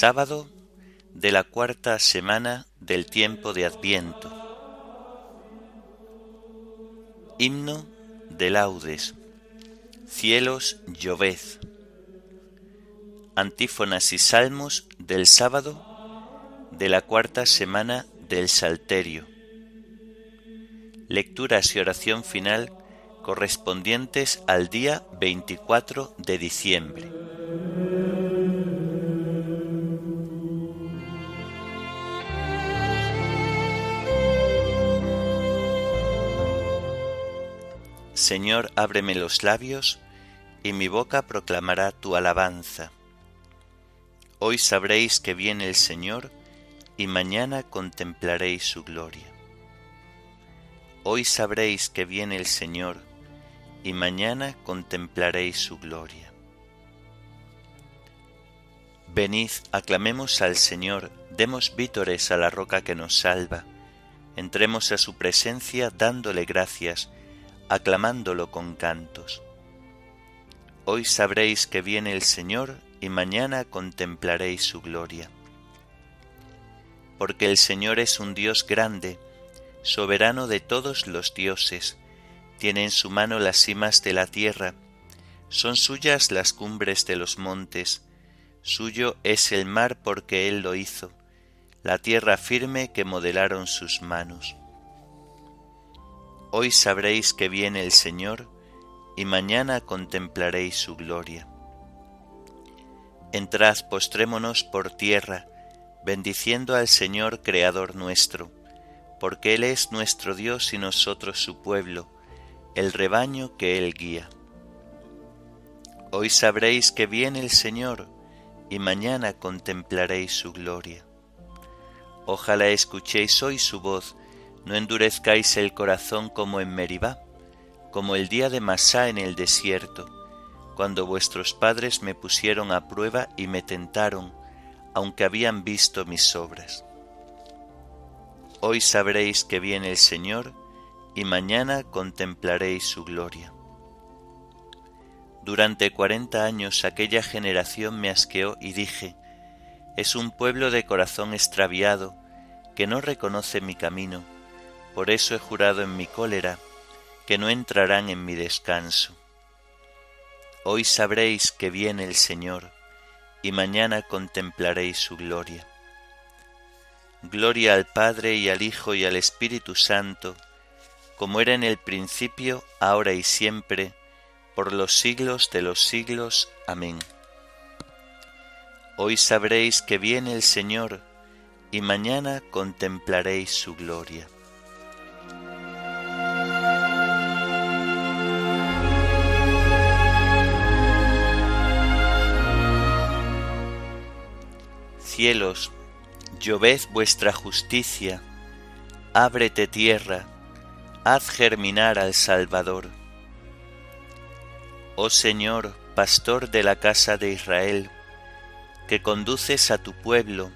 Sábado de la cuarta semana del tiempo de Adviento. Himno de laudes. Cielos, lloved. Antífonas y salmos del sábado de la cuarta semana del Salterio. Lecturas y oración final correspondientes al día 24 de diciembre. Señor, ábreme los labios, y mi boca proclamará tu alabanza. Hoy sabréis que viene el Señor, y mañana contemplaréis su gloria. Hoy sabréis que viene el Señor, y mañana contemplaréis su gloria. Venid, aclamemos al Señor, demos vítores a la roca que nos salva, entremos a su presencia dándole gracias, aclamándolo con cantos. Hoy sabréis que viene el Señor y mañana contemplaréis su gloria. Porque el Señor es un Dios grande, soberano de todos los dioses, tiene en su mano las cimas de la tierra, son suyas las cumbres de los montes, suyo es el mar porque Él lo hizo, la tierra firme que modelaron sus manos. Hoy sabréis que viene el Señor, y mañana contemplaréis su gloria. Entrad, postrémonos por tierra, bendiciendo al Señor Creador nuestro, porque Él es nuestro Dios y nosotros su pueblo, el rebaño que Él guía. Hoy sabréis que viene el Señor, y mañana contemplaréis su gloria. Ojalá escuchéis hoy su voz, no endurezcáis el corazón como en Meribá, como el día de Masá en el desierto, cuando vuestros padres me pusieron a prueba y me tentaron, aunque habían visto mis obras. Hoy sabréis que viene el Señor, y mañana contemplaréis su gloria. Durante cuarenta años aquella generación me asqueó y dije, es un pueblo de corazón extraviado, que no reconoce mi camino por eso he jurado en mi cólera que no entrarán en mi descanso. Hoy sabréis que viene el Señor, y mañana contemplaréis su gloria. Gloria al Padre y al Hijo y al Espíritu Santo, como era en el principio, ahora y siempre, por los siglos de los siglos. Amén. Hoy sabréis que viene el Señor, y mañana contemplaréis su gloria. Cielos, lloved vuestra justicia, ábrete tierra, haz germinar al Salvador. Oh Señor, pastor de la casa de Israel, que conduces a tu pueblo,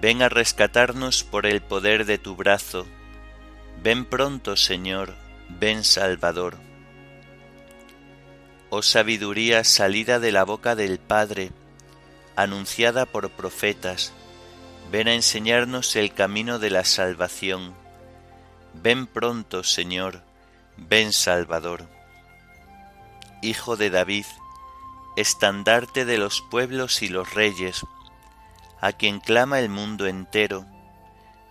ven a rescatarnos por el poder de tu brazo, ven pronto, Señor, ven Salvador. Oh sabiduría salida de la boca del Padre, anunciada por profetas, ven a enseñarnos el camino de la salvación. Ven pronto, Señor, ven Salvador. Hijo de David, estandarte de los pueblos y los reyes, a quien clama el mundo entero,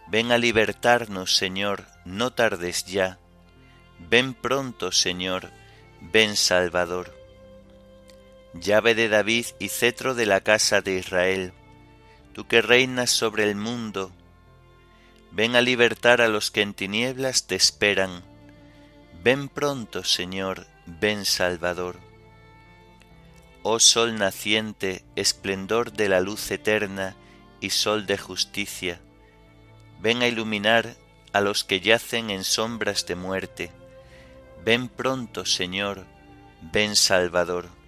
ven a libertarnos, Señor, no tardes ya. Ven pronto, Señor, ven Salvador llave de David y cetro de la casa de Israel, tú que reinas sobre el mundo, ven a libertar a los que en tinieblas te esperan. Ven pronto, Señor, ven Salvador. Oh sol naciente, esplendor de la luz eterna y sol de justicia, ven a iluminar a los que yacen en sombras de muerte. Ven pronto, Señor, ven Salvador.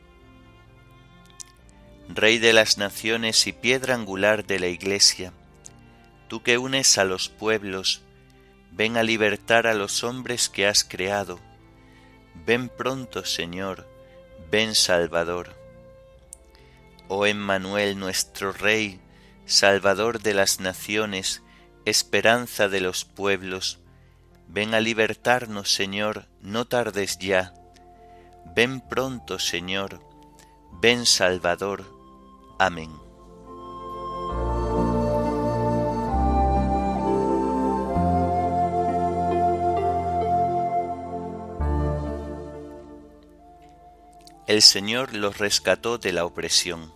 Rey de las naciones y piedra angular de la Iglesia, tú que unes a los pueblos, ven a libertar a los hombres que has creado. Ven pronto, Señor, ven Salvador. Oh Emmanuel nuestro Rey, Salvador de las naciones, esperanza de los pueblos, ven a libertarnos, Señor, no tardes ya. Ven pronto, Señor, ven Salvador. Amén. El Señor los rescató de la opresión.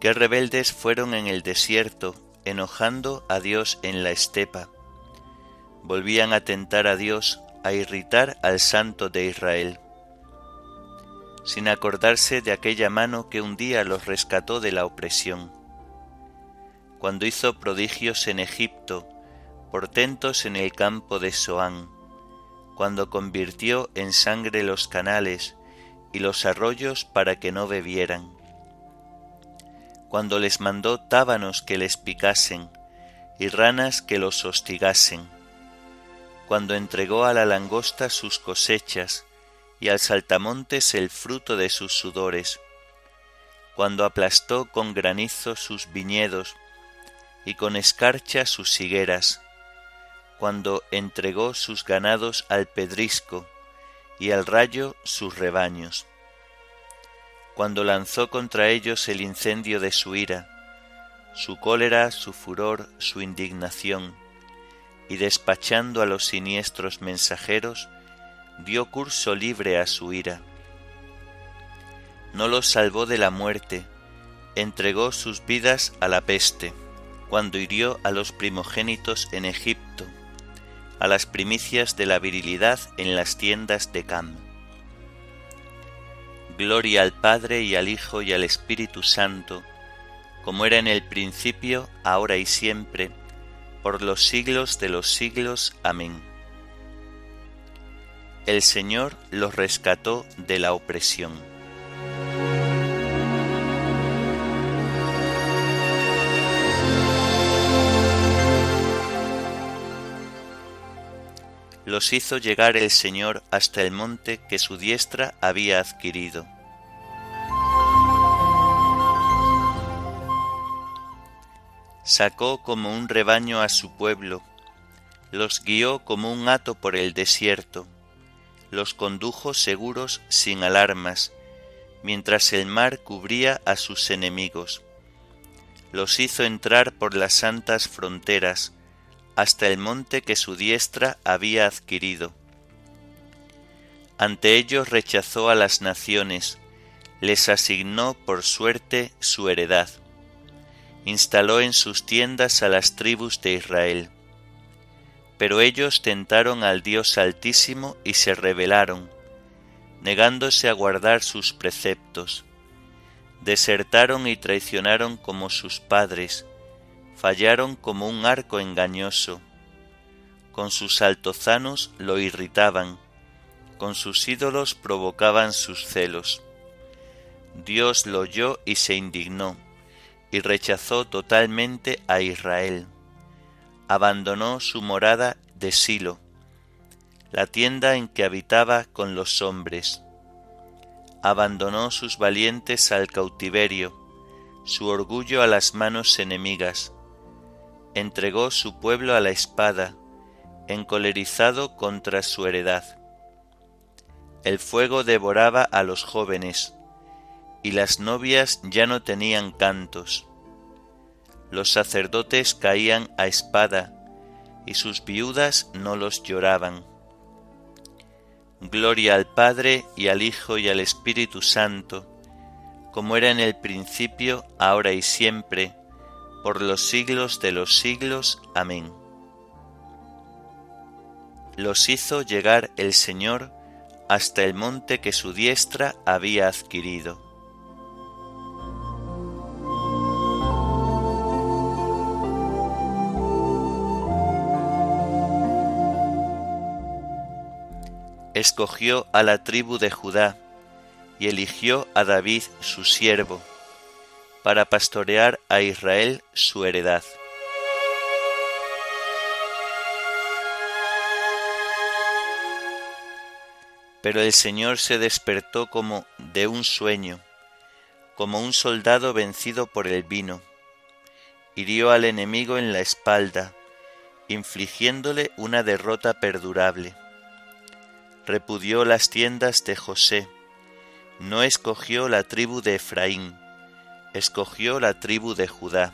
Qué rebeldes fueron en el desierto, enojando a Dios en la estepa. Volvían a tentar a Dios, a irritar al Santo de Israel, sin acordarse de aquella mano que un día los rescató de la opresión. Cuando hizo prodigios en Egipto, portentos en el campo de Soán, cuando convirtió en sangre los canales y los arroyos para que no bebieran, cuando les mandó tábanos que les picasen y ranas que los hostigasen, cuando entregó a la langosta sus cosechas y al saltamontes el fruto de sus sudores, cuando aplastó con granizo sus viñedos y con escarcha sus higueras, cuando entregó sus ganados al pedrisco y al rayo sus rebaños, cuando lanzó contra ellos el incendio de su ira, su cólera, su furor, su indignación, y despachando a los siniestros mensajeros, dio curso libre a su ira. No los salvó de la muerte, entregó sus vidas a la peste, cuando hirió a los primogénitos en Egipto, a las primicias de la virilidad en las tiendas de Cam. Gloria al Padre y al Hijo y al Espíritu Santo, como era en el principio, ahora y siempre, por los siglos de los siglos. Amén. El Señor los rescató de la opresión. los hizo llegar el Señor hasta el monte que su diestra había adquirido. Sacó como un rebaño a su pueblo, los guió como un hato por el desierto, los condujo seguros sin alarmas, mientras el mar cubría a sus enemigos. Los hizo entrar por las santas fronteras, hasta el monte que su diestra había adquirido. Ante ellos rechazó a las naciones, les asignó por suerte su heredad. Instaló en sus tiendas a las tribus de Israel. Pero ellos tentaron al Dios Altísimo y se rebelaron, negándose a guardar sus preceptos. Desertaron y traicionaron como sus padres, fallaron como un arco engañoso. Con sus altozanos lo irritaban, con sus ídolos provocaban sus celos. Dios lo oyó y se indignó, y rechazó totalmente a Israel. Abandonó su morada de Silo, la tienda en que habitaba con los hombres. Abandonó sus valientes al cautiverio, su orgullo a las manos enemigas entregó su pueblo a la espada, encolerizado contra su heredad. El fuego devoraba a los jóvenes, y las novias ya no tenían cantos. Los sacerdotes caían a espada, y sus viudas no los lloraban. Gloria al Padre y al Hijo y al Espíritu Santo, como era en el principio, ahora y siempre, por los siglos de los siglos. Amén. Los hizo llegar el Señor hasta el monte que su diestra había adquirido. Escogió a la tribu de Judá y eligió a David su siervo, para pastorear a Israel su heredad. Pero el Señor se despertó como de un sueño, como un soldado vencido por el vino. Hirió al enemigo en la espalda, infligiéndole una derrota perdurable. Repudió las tiendas de José, no escogió la tribu de Efraín, escogió la tribu de Judá,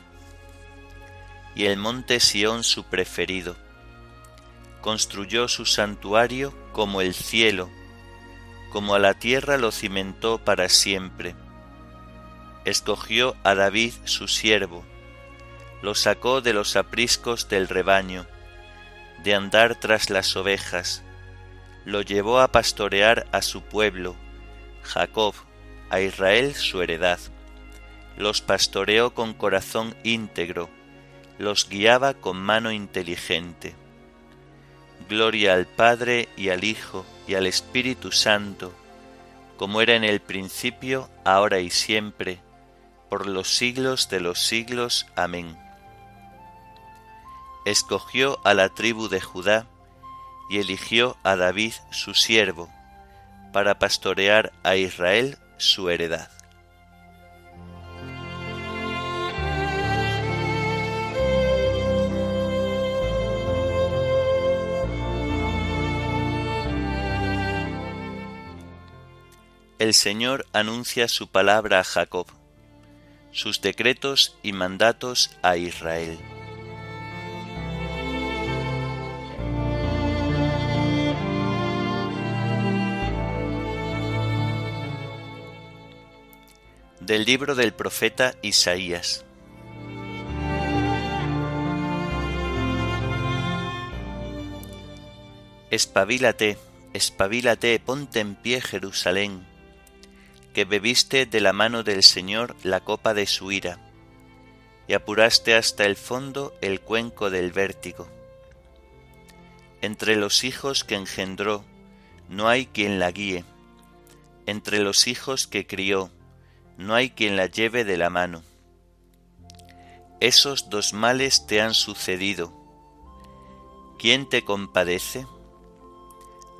y el monte Sión su preferido. Construyó su santuario como el cielo, como a la tierra lo cimentó para siempre. Escogió a David su siervo, lo sacó de los apriscos del rebaño, de andar tras las ovejas, lo llevó a pastorear a su pueblo, Jacob, a Israel su heredad. Los pastoreó con corazón íntegro, los guiaba con mano inteligente. Gloria al Padre y al Hijo y al Espíritu Santo, como era en el principio, ahora y siempre, por los siglos de los siglos. Amén. Escogió a la tribu de Judá y eligió a David su siervo, para pastorear a Israel su heredad. el Señor anuncia su palabra a Jacob, sus decretos y mandatos a Israel. Del libro del profeta Isaías. Espabilate, espabilate, ponte en pie Jerusalén que bebiste de la mano del Señor la copa de su ira, y apuraste hasta el fondo el cuenco del vértigo. Entre los hijos que engendró, no hay quien la guíe, entre los hijos que crió, no hay quien la lleve de la mano. Esos dos males te han sucedido. ¿Quién te compadece?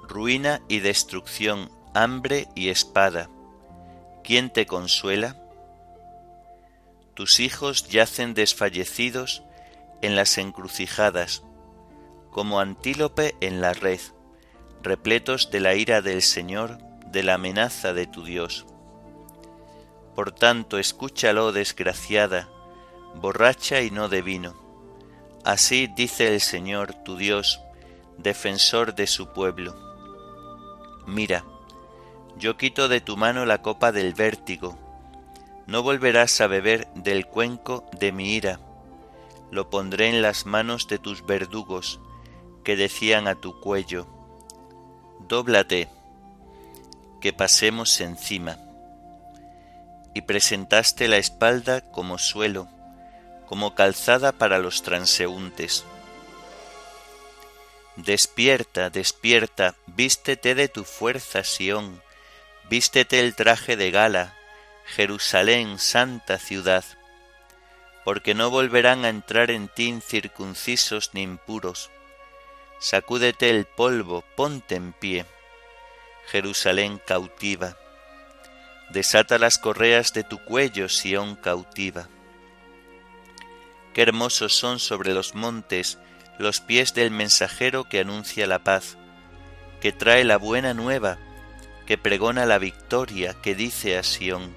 Ruina y destrucción, hambre y espada ¿quién te consuela? Tus hijos yacen desfallecidos en las encrucijadas, como antílope en la red, repletos de la ira del Señor, de la amenaza de tu Dios. Por tanto, escúchalo, desgraciada, borracha y no de vino. Así dice el Señor, tu Dios, defensor de su pueblo. Mira, yo quito de tu mano la copa del vértigo. No volverás a beber del cuenco de mi ira. Lo pondré en las manos de tus verdugos, que decían a tu cuello, Dóblate, que pasemos encima. Y presentaste la espalda como suelo, como calzada para los transeúntes. Despierta, despierta, vístete de tu fuerza, Sión, Vístete el traje de gala, Jerusalén, santa ciudad, porque no volverán a entrar en ti incircuncisos ni impuros. Sacúdete el polvo, ponte en pie, Jerusalén cautiva. Desata las correas de tu cuello, Sión cautiva. Qué hermosos son sobre los montes los pies del mensajero que anuncia la paz, que trae la buena nueva, que pregona la victoria, que dice a Sión,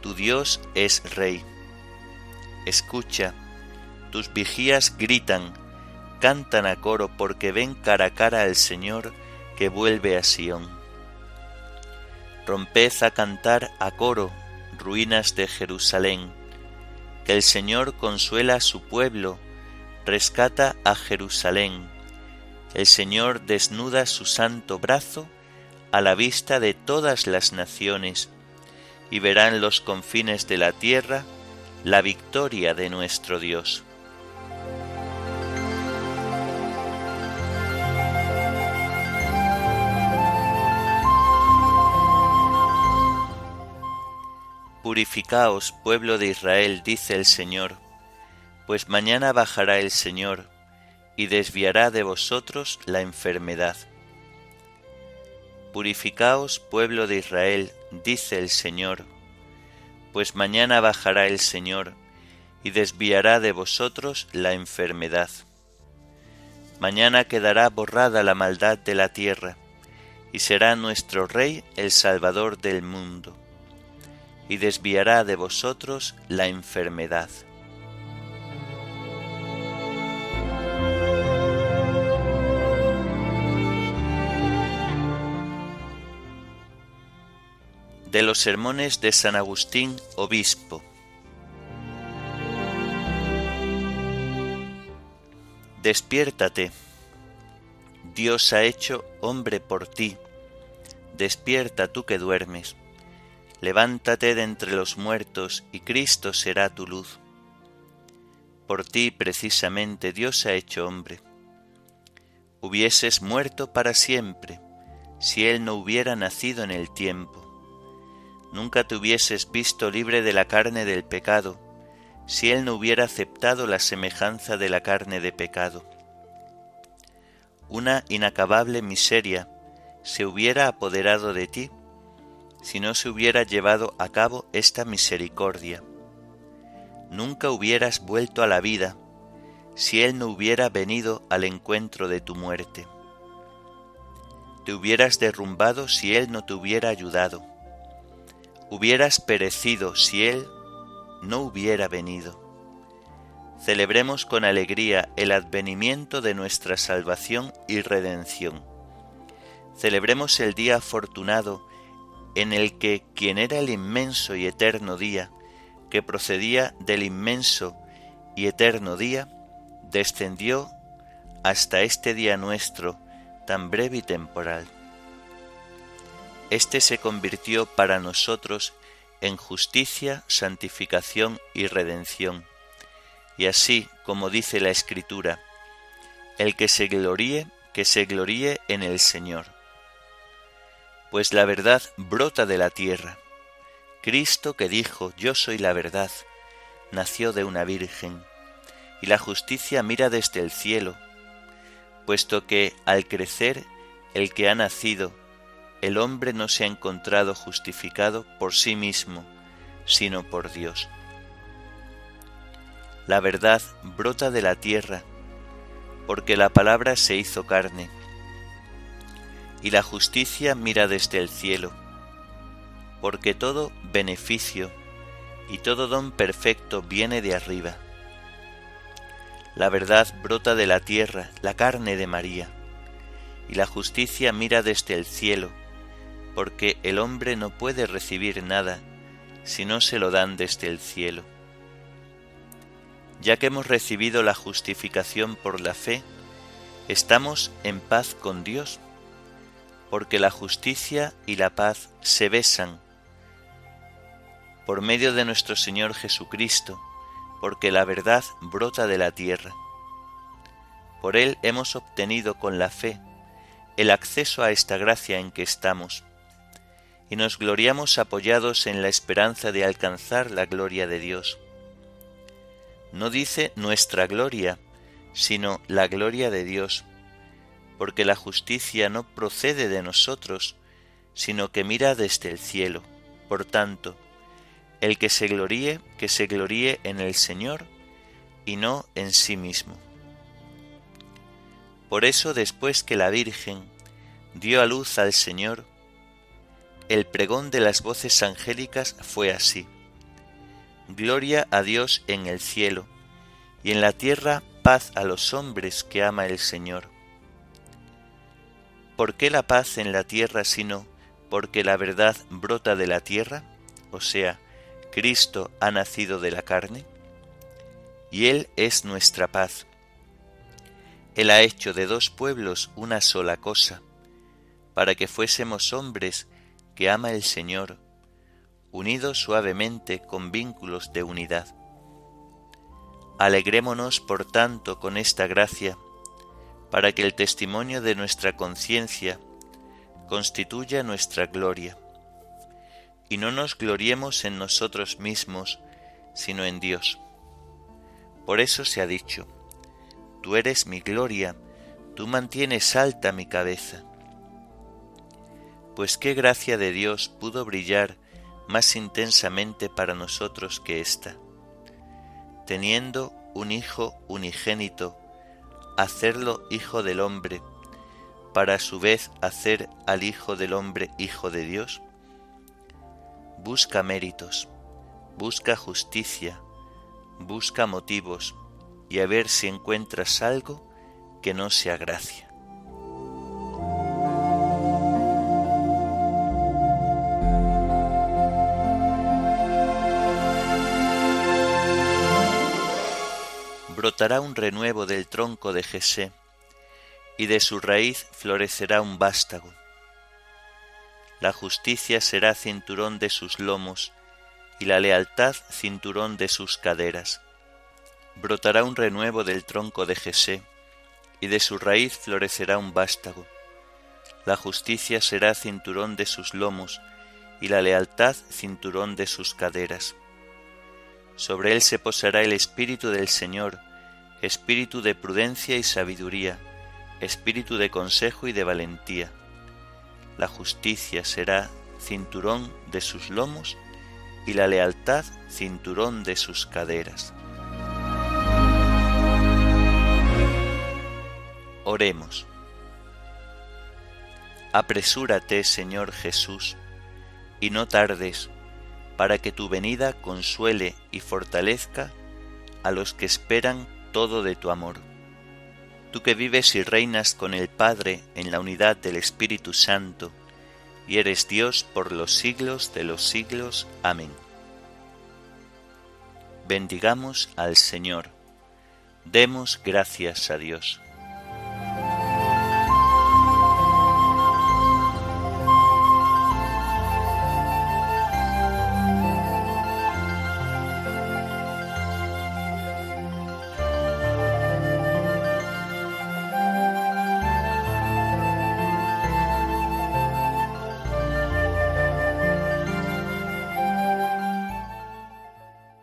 Tu Dios es Rey. Escucha, tus vigías gritan, cantan a coro porque ven cara a cara al Señor que vuelve a Sión. Romped a cantar a coro, ruinas de Jerusalén, que el Señor consuela a su pueblo, rescata a Jerusalén. El Señor desnuda su santo brazo a la vista de todas las naciones, y verán los confines de la tierra la victoria de nuestro Dios. Purificaos, pueblo de Israel, dice el Señor, pues mañana bajará el Señor y desviará de vosotros la enfermedad. Purificaos, pueblo de Israel, dice el Señor, pues mañana bajará el Señor y desviará de vosotros la enfermedad. Mañana quedará borrada la maldad de la tierra, y será nuestro Rey el Salvador del mundo, y desviará de vosotros la enfermedad. De los sermones de San Agustín, obispo. Despiértate. Dios ha hecho hombre por ti. Despierta tú que duermes. Levántate de entre los muertos y Cristo será tu luz. Por ti precisamente Dios ha hecho hombre. Hubieses muerto para siempre si Él no hubiera nacido en el tiempo. Nunca te hubieses visto libre de la carne del pecado si Él no hubiera aceptado la semejanza de la carne de pecado. Una inacabable miseria se hubiera apoderado de ti si no se hubiera llevado a cabo esta misericordia. Nunca hubieras vuelto a la vida si Él no hubiera venido al encuentro de tu muerte. Te hubieras derrumbado si Él no te hubiera ayudado. Hubieras perecido si Él no hubiera venido. Celebremos con alegría el advenimiento de nuestra salvación y redención. Celebremos el día afortunado en el que quien era el inmenso y eterno día, que procedía del inmenso y eterno día, descendió hasta este día nuestro, tan breve y temporal. Este se convirtió para nosotros en justicia, santificación y redención. Y así, como dice la Escritura, el que se gloríe, que se gloríe en el Señor. Pues la verdad brota de la tierra. Cristo que dijo, yo soy la verdad, nació de una virgen, y la justicia mira desde el cielo, puesto que al crecer el que ha nacido el hombre no se ha encontrado justificado por sí mismo, sino por Dios. La verdad brota de la tierra, porque la palabra se hizo carne, y la justicia mira desde el cielo, porque todo beneficio y todo don perfecto viene de arriba. La verdad brota de la tierra, la carne de María, y la justicia mira desde el cielo, porque el hombre no puede recibir nada si no se lo dan desde el cielo. Ya que hemos recibido la justificación por la fe, estamos en paz con Dios, porque la justicia y la paz se besan por medio de nuestro Señor Jesucristo, porque la verdad brota de la tierra. Por Él hemos obtenido con la fe el acceso a esta gracia en que estamos y nos gloriamos apoyados en la esperanza de alcanzar la gloria de Dios. No dice nuestra gloria, sino la gloria de Dios, porque la justicia no procede de nosotros, sino que mira desde el cielo. Por tanto, el que se gloríe, que se gloríe en el Señor y no en sí mismo. Por eso después que la Virgen dio a luz al Señor, el pregón de las voces angélicas fue así. Gloria a Dios en el cielo, y en la tierra paz a los hombres que ama el Señor. ¿Por qué la paz en la tierra sino porque la verdad brota de la tierra? O sea, Cristo ha nacido de la carne. Y Él es nuestra paz. Él ha hecho de dos pueblos una sola cosa, para que fuésemos hombres que ama el Señor, unidos suavemente con vínculos de unidad. Alegrémonos, por tanto, con esta gracia, para que el testimonio de nuestra conciencia constituya nuestra gloria, y no nos gloriemos en nosotros mismos, sino en Dios. Por eso se ha dicho, Tú eres mi gloria, tú mantienes alta mi cabeza. Pues qué gracia de Dios pudo brillar más intensamente para nosotros que ésta, teniendo un Hijo unigénito, hacerlo Hijo del hombre, para a su vez hacer al Hijo del hombre Hijo de Dios? Busca méritos, busca justicia, busca motivos y a ver si encuentras algo que no sea gracia. Brotará un renuevo del tronco de Jesé, y de su raíz florecerá un vástago la justicia será cinturón de sus lomos, y la lealtad cinturón de sus caderas. Brotará un renuevo del tronco de Jesé, y de su raíz florecerá un vástago. La justicia será cinturón de sus lomos, y la lealtad cinturón de sus caderas. Sobre él se posará el Espíritu del Señor, Espíritu de prudencia y sabiduría, Espíritu de consejo y de valentía la justicia será cinturón de sus lomos y la lealtad cinturón de sus caderas. Oremos. Apresúrate, Señor Jesús, y no tardes, para que tu venida consuele y fortalezca a los que esperan todo de tu amor tú que vives y reinas con el Padre en la unidad del Espíritu Santo, y eres Dios por los siglos de los siglos. Amén. Bendigamos al Señor. Demos gracias a Dios.